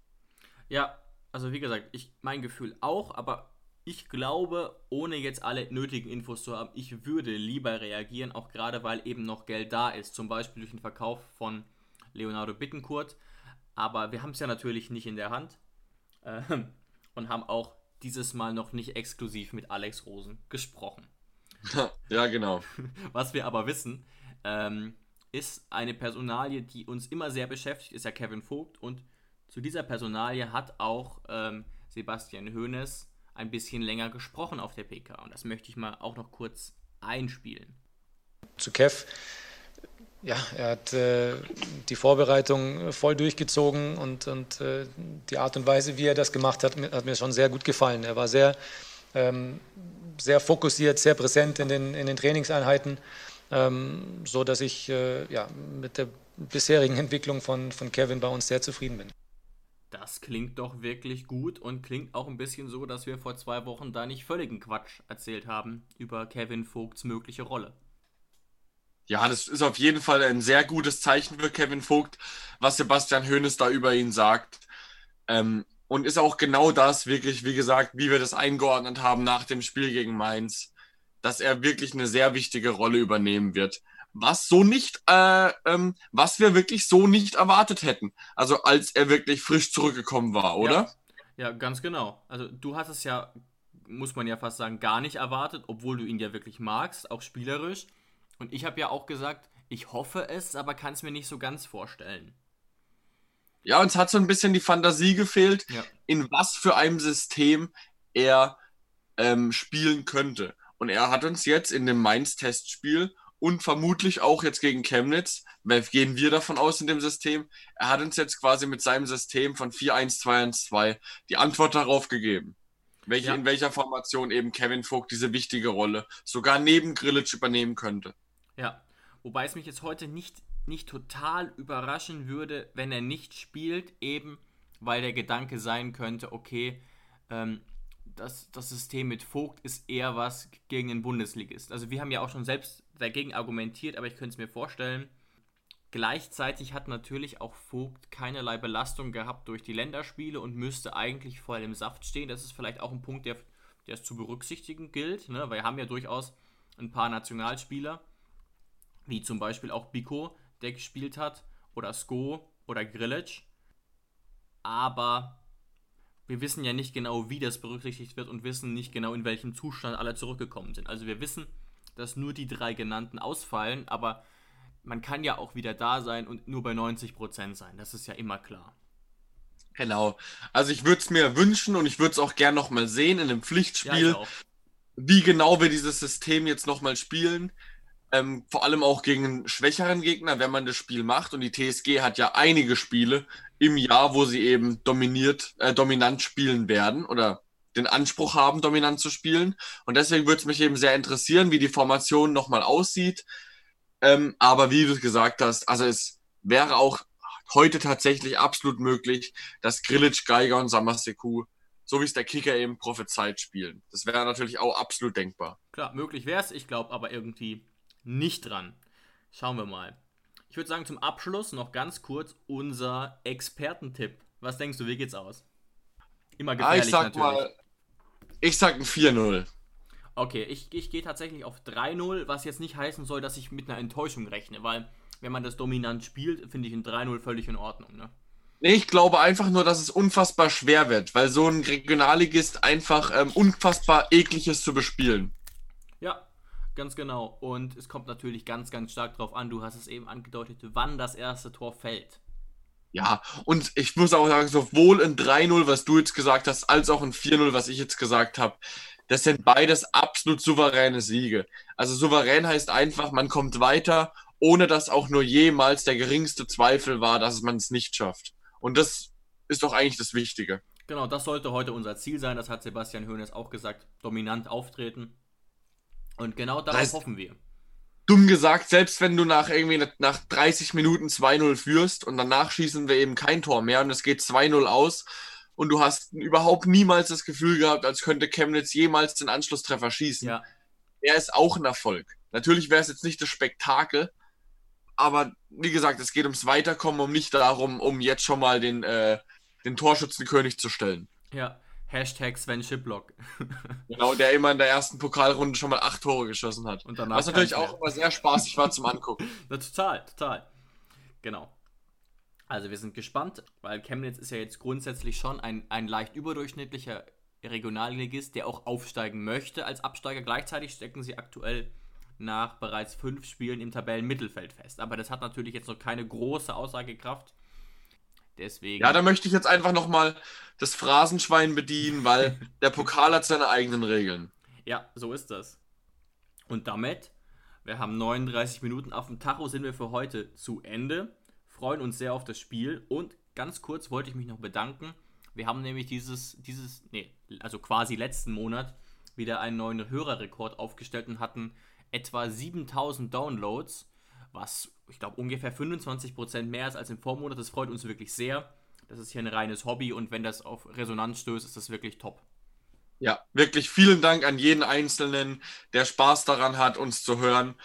Ja, also wie gesagt, ich mein Gefühl auch, aber Ich glaube, ohne jetzt alle nötigen Infos zu haben, ich würde lieber reagieren, auch gerade weil eben noch Geld da ist, zum Beispiel durch den Verkauf von Leonardo Bittencourt. Aber wir haben es ja natürlich nicht in der Hand äh, und haben auch dieses Mal noch nicht exklusiv mit Alex Rosen gesprochen. [LAUGHS] ja, genau. Was wir aber wissen, ähm, ist eine Personalie, die uns immer sehr beschäftigt, ist ja Kevin Vogt. Und zu dieser Personalie hat auch ähm, Sebastian Hoeneß ein bisschen länger gesprochen auf der PK. Und das möchte ich mal auch noch kurz einspielen. Zu Kev. Ja, er hat äh, die Vorbereitung voll durchgezogen und, und äh, die Art und Weise, wie er das gemacht hat, hat mir schon sehr gut gefallen. Er war sehr, ähm, sehr fokussiert, sehr präsent in den, in den Trainingseinheiten, ähm, so dass ich äh, ja, mit der bisherigen Entwicklung von, von Kevin bei uns sehr zufrieden bin. Das klingt doch wirklich gut und klingt auch ein bisschen so, dass wir vor zwei Wochen da nicht völligen Quatsch erzählt haben über Kevin Vogts mögliche Rolle. Ja, das ist auf jeden Fall ein sehr gutes Zeichen für Kevin Vogt, was Sebastian Hoeneß da über ihn sagt. Ähm, und ist auch genau das wirklich, wie gesagt, wie wir das eingeordnet haben nach dem Spiel gegen Mainz, dass er wirklich eine sehr wichtige Rolle übernehmen wird was so nicht, äh, ähm, was wir wirklich so nicht erwartet hätten. Also als er wirklich frisch zurückgekommen war, oder? Ja, ja ganz genau. Also du hast es ja, muss man ja fast sagen, gar nicht erwartet, obwohl du ihn ja wirklich magst, auch spielerisch. Und ich habe ja auch gesagt, ich hoffe es, aber kann es mir nicht so ganz vorstellen. Ja, uns hat so ein bisschen die Fantasie gefehlt, ja. in was für einem System er ähm, spielen könnte. Und er hat uns jetzt in dem Mainz-Testspiel und vermutlich auch jetzt gegen Chemnitz, gehen wir davon aus in dem System. Er hat uns jetzt quasi mit seinem System von 4-1-2-1-2 die Antwort darauf gegeben. Welche, ja. In welcher Formation eben Kevin Vogt diese wichtige Rolle sogar neben Grillitsch übernehmen könnte. Ja, wobei es mich jetzt heute nicht, nicht total überraschen würde, wenn er nicht spielt, eben weil der Gedanke sein könnte, okay, ähm, das, das System mit Vogt ist eher was gegen den Bundesligist. Also wir haben ja auch schon selbst dagegen argumentiert, aber ich könnte es mir vorstellen. Gleichzeitig hat natürlich auch Vogt keinerlei Belastung gehabt durch die Länderspiele und müsste eigentlich voll im Saft stehen. Das ist vielleicht auch ein Punkt, der, der es zu berücksichtigen gilt, ne? weil wir haben ja durchaus ein paar Nationalspieler, wie zum Beispiel auch Biko, der gespielt hat, oder Sko oder Grillitsch. Aber wir wissen ja nicht genau, wie das berücksichtigt wird und wissen nicht genau, in welchem Zustand alle zurückgekommen sind. Also wir wissen, dass nur die drei genannten ausfallen, aber man kann ja auch wieder da sein und nur bei 90% sein. Das ist ja immer klar. Genau. Also ich würde es mir wünschen und ich würde es auch gern nochmal sehen in einem Pflichtspiel, ja, wie genau wir dieses System jetzt nochmal spielen. Ähm, vor allem auch gegen einen schwächeren Gegner, wenn man das Spiel macht. Und die TSG hat ja einige Spiele im Jahr, wo sie eben dominiert, äh, dominant spielen werden oder den Anspruch haben, dominant zu spielen. Und deswegen würde es mich eben sehr interessieren, wie die Formation nochmal aussieht. Ähm, aber wie du gesagt hast, also es wäre auch heute tatsächlich absolut möglich, dass Grilic, Geiger und Samaseku, so wie es der Kicker eben prophezeit, spielen. Das wäre natürlich auch absolut denkbar. Klar, möglich wäre es. Ich glaube aber irgendwie nicht dran. Schauen wir mal. Ich würde sagen, zum Abschluss noch ganz kurz unser Expertentipp. Was denkst du, wie geht's aus? Immer gefährlich ah, ich sag natürlich. Mal, ich sag ein 4-0. Okay, ich, ich gehe tatsächlich auf 3-0, was jetzt nicht heißen soll, dass ich mit einer Enttäuschung rechne, weil wenn man das dominant spielt, finde ich ein 3-0 völlig in Ordnung. Ne? Nee, ich glaube einfach nur, dass es unfassbar schwer wird, weil so ein Regionalligist einfach ähm, unfassbar eklig ist zu bespielen. Ganz genau. Und es kommt natürlich ganz, ganz stark darauf an, du hast es eben angedeutet, wann das erste Tor fällt. Ja, und ich muss auch sagen, sowohl ein 3-0, was du jetzt gesagt hast, als auch ein 4-0, was ich jetzt gesagt habe, das sind beides absolut souveräne Siege. Also souverän heißt einfach, man kommt weiter, ohne dass auch nur jemals der geringste Zweifel war, dass man es nicht schafft. Und das ist doch eigentlich das Wichtige. Genau, das sollte heute unser Ziel sein. Das hat Sebastian Hoeneß auch gesagt. Dominant auftreten. Und genau darauf das hoffen wir dumm gesagt, selbst wenn du nach irgendwie nach 30 Minuten 2-0 führst und danach schießen wir eben kein Tor mehr und es geht 2-0 aus und du hast überhaupt niemals das Gefühl gehabt, als könnte Chemnitz jemals den Anschlusstreffer schießen. Ja. Er ist auch ein Erfolg. Natürlich wäre es jetzt nicht das Spektakel, aber wie gesagt, es geht ums Weiterkommen, um nicht darum, um jetzt schon mal den, äh, den Torschützenkönig zu stellen. Ja, Hashtag Sven Schiplock. [LAUGHS] Genau, der immer in der ersten Pokalrunde schon mal acht Tore geschossen hat. Und danach Was natürlich auch immer sehr spaßig war zum Angucken. [LAUGHS] Na, total, total. Genau. Also wir sind gespannt, weil Chemnitz ist ja jetzt grundsätzlich schon ein, ein leicht überdurchschnittlicher Regionalligist, der auch aufsteigen möchte als Absteiger. Gleichzeitig stecken sie aktuell nach bereits fünf Spielen im Tabellenmittelfeld fest. Aber das hat natürlich jetzt noch keine große Aussagekraft. Deswegen. Ja, da möchte ich jetzt einfach nochmal das Phrasenschwein bedienen, weil [LAUGHS] der Pokal hat seine eigenen Regeln. Ja, so ist das. Und damit, wir haben 39 Minuten auf dem Tacho, sind wir für heute zu Ende. Freuen uns sehr auf das Spiel und ganz kurz wollte ich mich noch bedanken. Wir haben nämlich dieses, dieses, nee, also quasi letzten Monat wieder einen neuen Hörerrekord aufgestellt und hatten etwa 7000 Downloads, was ich glaube ungefähr 25% mehr ist als im Vormonat. Das freut uns wirklich sehr. Das ist hier ein reines Hobby und wenn das auf Resonanz stößt, ist das wirklich top. Ja, wirklich vielen Dank an jeden Einzelnen, der Spaß daran hat, uns zu hören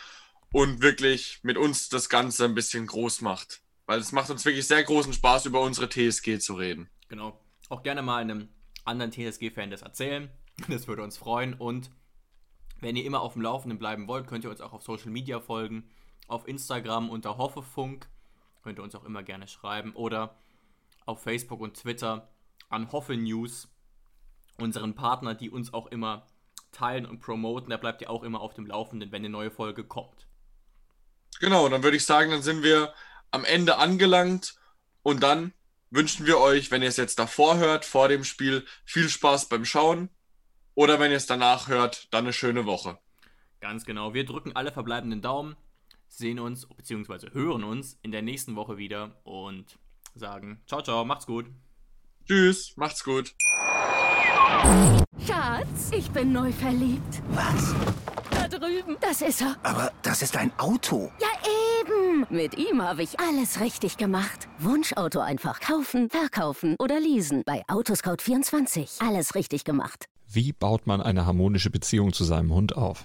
und wirklich mit uns das Ganze ein bisschen groß macht. Weil es macht uns wirklich sehr großen Spaß, über unsere TSG zu reden. Genau. Auch gerne mal einem anderen TSG-Fan das erzählen. Das würde uns freuen. Und wenn ihr immer auf dem Laufenden bleiben wollt, könnt ihr uns auch auf Social Media folgen. Auf Instagram unter Hoffefunk. Könnt ihr uns auch immer gerne schreiben. Oder auf Facebook und Twitter an Hoffe News. Unseren Partner, die uns auch immer teilen und promoten. Da bleibt ihr auch immer auf dem Laufenden, wenn eine neue Folge kommt. Genau, dann würde ich sagen, dann sind wir am Ende angelangt und dann wünschen wir euch, wenn ihr es jetzt davor hört, vor dem Spiel, viel Spaß beim Schauen oder wenn ihr es danach hört, dann eine schöne Woche. Ganz genau. Wir drücken alle verbleibenden Daumen, sehen uns bzw. hören uns in der nächsten Woche wieder und sagen ciao, ciao, macht's gut. Tschüss, macht's gut. Schatz, ich bin neu verliebt. Was? Da drüben. Das ist er. Aber das ist ein Auto. Ja, eben. Mit ihm habe ich alles richtig gemacht. Wunschauto einfach kaufen, verkaufen oder leasen. Bei Autoscout24. Alles richtig gemacht. Wie baut man eine harmonische Beziehung zu seinem Hund auf?